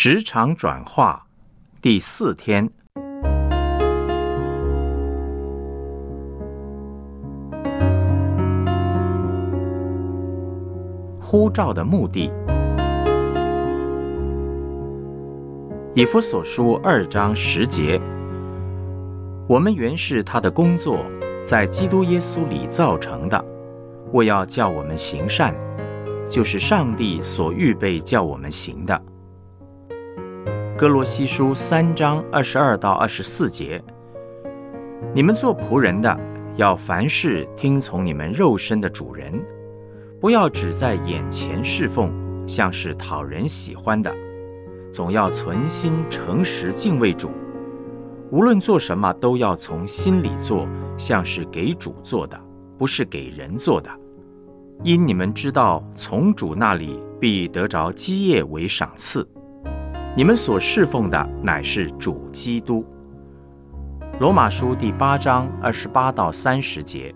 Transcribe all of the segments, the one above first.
职场转化第四天，呼召的目的。以弗所书二章十节，我们原是他的工作，在基督耶稣里造成的，为要叫我们行善，就是上帝所预备叫我们行的。哥罗西书三章二十二到二十四节，你们做仆人的，要凡事听从你们肉身的主人，不要只在眼前侍奉，像是讨人喜欢的。总要存心诚实敬畏主，无论做什么都要从心里做，像是给主做的，不是给人做的。因你们知道，从主那里必得着基业为赏赐。你们所侍奉的乃是主基督。罗马书第八章二十八到三十节，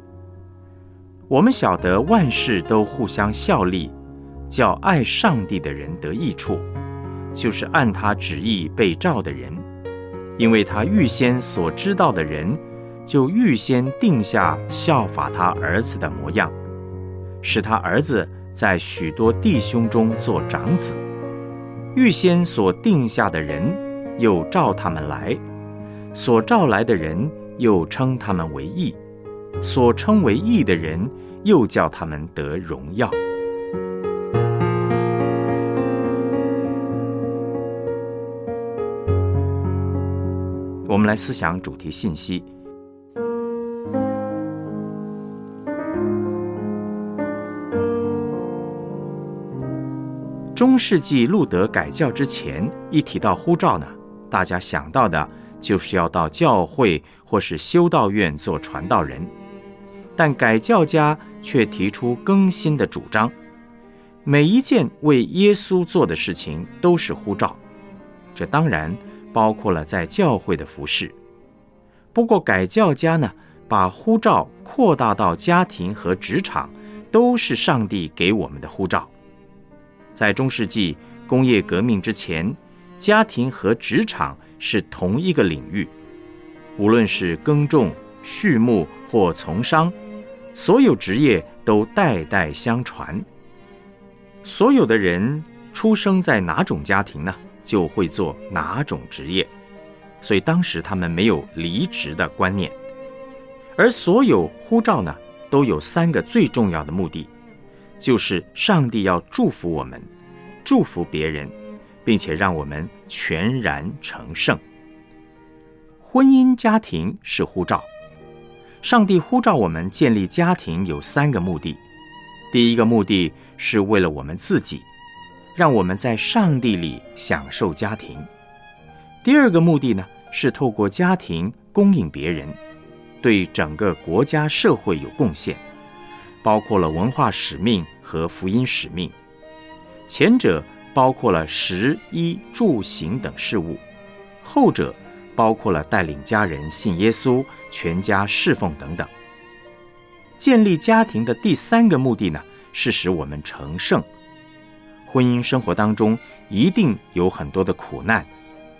我们晓得万事都互相效力，叫爱上帝的人得益处。就是按他旨意被召的人，因为他预先所知道的人，就预先定下效法他儿子的模样，使他儿子在许多弟兄中做长子。预先所定下的人，又召他们来；所召来的人，又称他们为义；所称为义的人，又叫他们得荣耀。我们来思想主题信息。中世纪路德改教之前，一提到呼召呢，大家想到的就是要到教会或是修道院做传道人。但改教家却提出更新的主张：每一件为耶稣做的事情都是呼召。这当然。包括了在教会的服饰。不过改教家呢，把呼召扩大到家庭和职场，都是上帝给我们的呼召。在中世纪工业革命之前，家庭和职场是同一个领域，无论是耕种、畜牧或从商，所有职业都代代相传。所有的人出生在哪种家庭呢？就会做哪种职业，所以当时他们没有离职的观念。而所有呼召呢，都有三个最重要的目的，就是上帝要祝福我们，祝福别人，并且让我们全然成圣。婚姻家庭是呼召，上帝呼召我们建立家庭有三个目的，第一个目的是为了我们自己。让我们在上帝里享受家庭。第二个目的呢，是透过家庭供应别人，对整个国家社会有贡献，包括了文化使命和福音使命。前者包括了食衣住行等事物，后者包括了带领家人信耶稣、全家侍奉等等。建立家庭的第三个目的呢，是使我们成圣。婚姻生活当中一定有很多的苦难，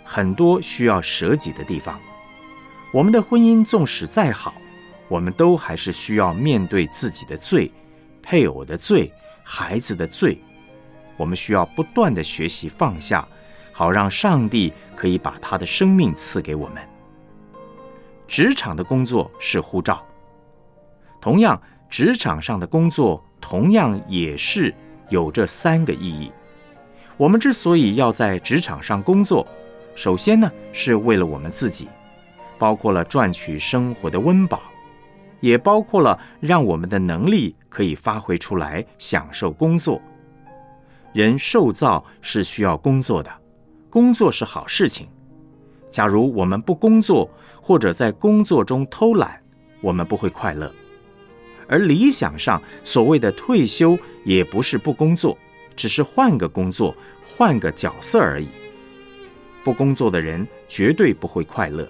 很多需要舍己的地方。我们的婚姻纵使再好，我们都还是需要面对自己的罪、配偶的罪、孩子的罪。我们需要不断的学习放下，好让上帝可以把他的生命赐给我们。职场的工作是护照，同样，职场上的工作同样也是。有这三个意义。我们之所以要在职场上工作，首先呢是为了我们自己，包括了赚取生活的温饱，也包括了让我们的能力可以发挥出来，享受工作。人受造是需要工作的，工作是好事情。假如我们不工作，或者在工作中偷懒，我们不会快乐。而理想上所谓的退休，也不是不工作，只是换个工作，换个角色而已。不工作的人绝对不会快乐，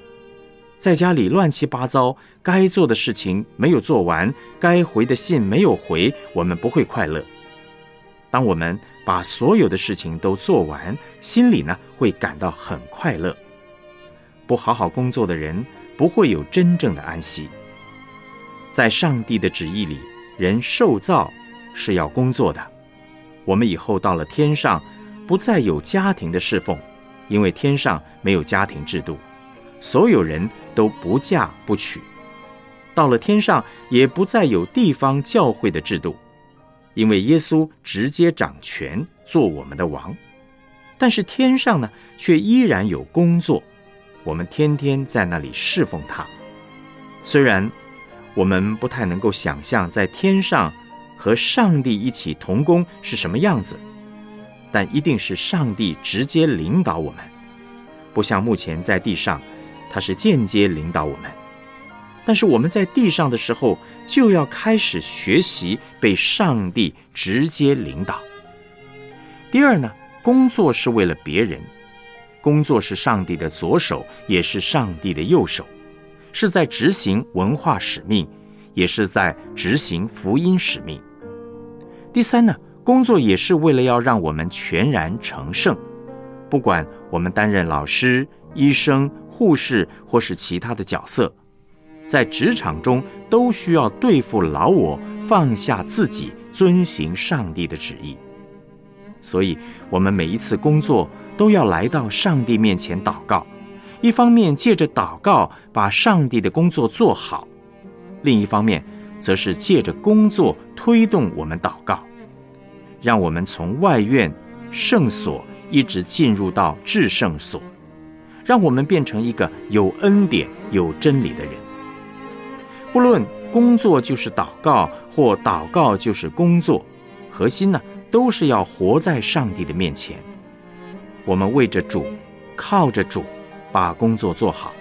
在家里乱七八糟，该做的事情没有做完，该回的信没有回，我们不会快乐。当我们把所有的事情都做完，心里呢会感到很快乐。不好好工作的人，不会有真正的安息。在上帝的旨意里，人受造是要工作的。我们以后到了天上，不再有家庭的侍奉，因为天上没有家庭制度，所有人都不嫁不娶。到了天上，也不再有地方教会的制度，因为耶稣直接掌权，做我们的王。但是天上呢，却依然有工作，我们天天在那里侍奉他。虽然我们不太能够想象在天上。和上帝一起同工是什么样子？但一定是上帝直接领导我们，不像目前在地上，他是间接领导我们。但是我们在地上的时候，就要开始学习被上帝直接领导。第二呢，工作是为了别人，工作是上帝的左手，也是上帝的右手，是在执行文化使命，也是在执行福音使命。第三呢，工作也是为了要让我们全然成圣。不管我们担任老师、医生、护士或是其他的角色，在职场中都需要对付老我，放下自己，遵行上帝的旨意。所以，我们每一次工作都要来到上帝面前祷告，一方面借着祷告把上帝的工作做好，另一方面。则是借着工作推动我们祷告，让我们从外院圣所一直进入到至圣所，让我们变成一个有恩典、有真理的人。不论工作就是祷告，或祷告就是工作，核心呢都是要活在上帝的面前。我们为着主，靠着主把工作做好，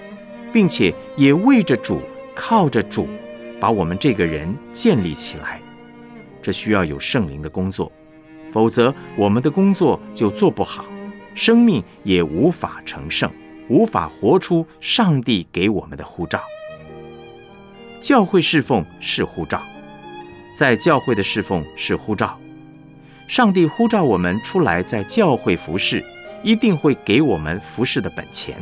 并且也为着主，靠着主。把我们这个人建立起来，这需要有圣灵的工作，否则我们的工作就做不好，生命也无法成圣，无法活出上帝给我们的呼召。教会侍奉是呼召，在教会的侍奉是呼召，上帝呼召我们出来在教会服侍，一定会给我们服侍的本钱，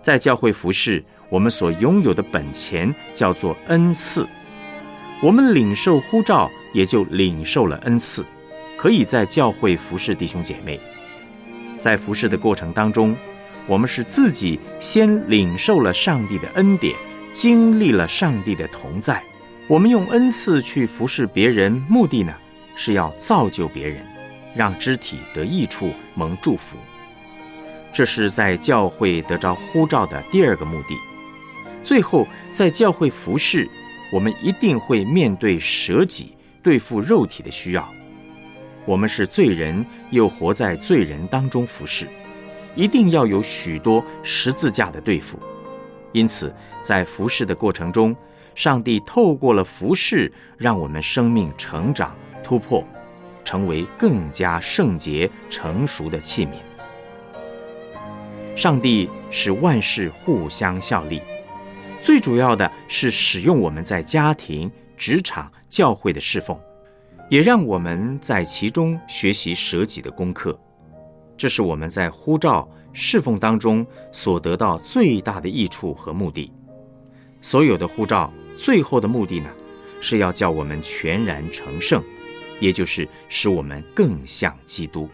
在教会服侍。我们所拥有的本钱叫做恩赐，我们领受呼召，也就领受了恩赐，可以在教会服侍弟兄姐妹。在服侍的过程当中，我们是自己先领受了上帝的恩典，经历了上帝的同在。我们用恩赐去服侍别人，目的呢是要造就别人，让肢体得益处，蒙祝福。这是在教会得着呼召的第二个目的。最后，在教会服侍，我们一定会面对舍己、对付肉体的需要。我们是罪人，又活在罪人当中服侍，一定要有许多十字架的对付。因此，在服侍的过程中，上帝透过了服侍，让我们生命成长、突破，成为更加圣洁、成熟的器皿。上帝使万事互相效力。最主要的是使用我们在家庭、职场、教会的侍奉，也让我们在其中学习舍己的功课。这是我们在呼召侍奉当中所得到最大的益处和目的。所有的呼召最后的目的呢，是要叫我们全然成圣，也就是使我们更像基督。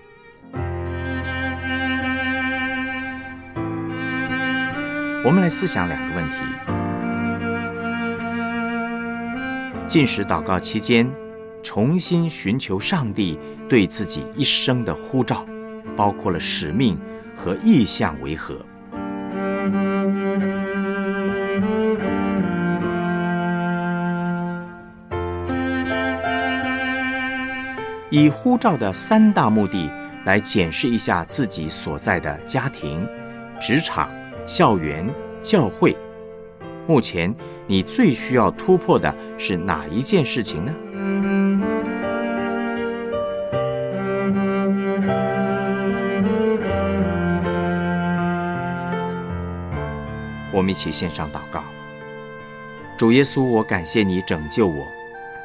我们来思想两个问题。进食祷告期间，重新寻求上帝对自己一生的呼召，包括了使命和意向为何？以呼召的三大目的来检视一下自己所在的家庭、职场、校园、教会。目前你最需要突破的是哪一件事情呢？我们一起献上祷告。主耶稣，我感谢你拯救我，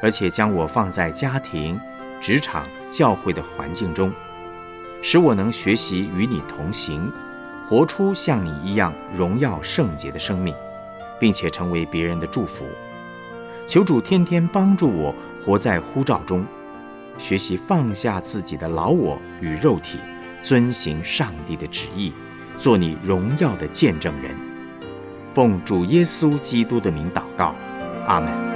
而且将我放在家庭、职场、教会的环境中，使我能学习与你同行，活出像你一样荣耀圣洁的生命，并且成为别人的祝福。求主天天帮助我活在呼召中，学习放下自己的老我与肉体，遵行上帝的旨意，做你荣耀的见证人。奉主耶稣基督的名祷告，阿门。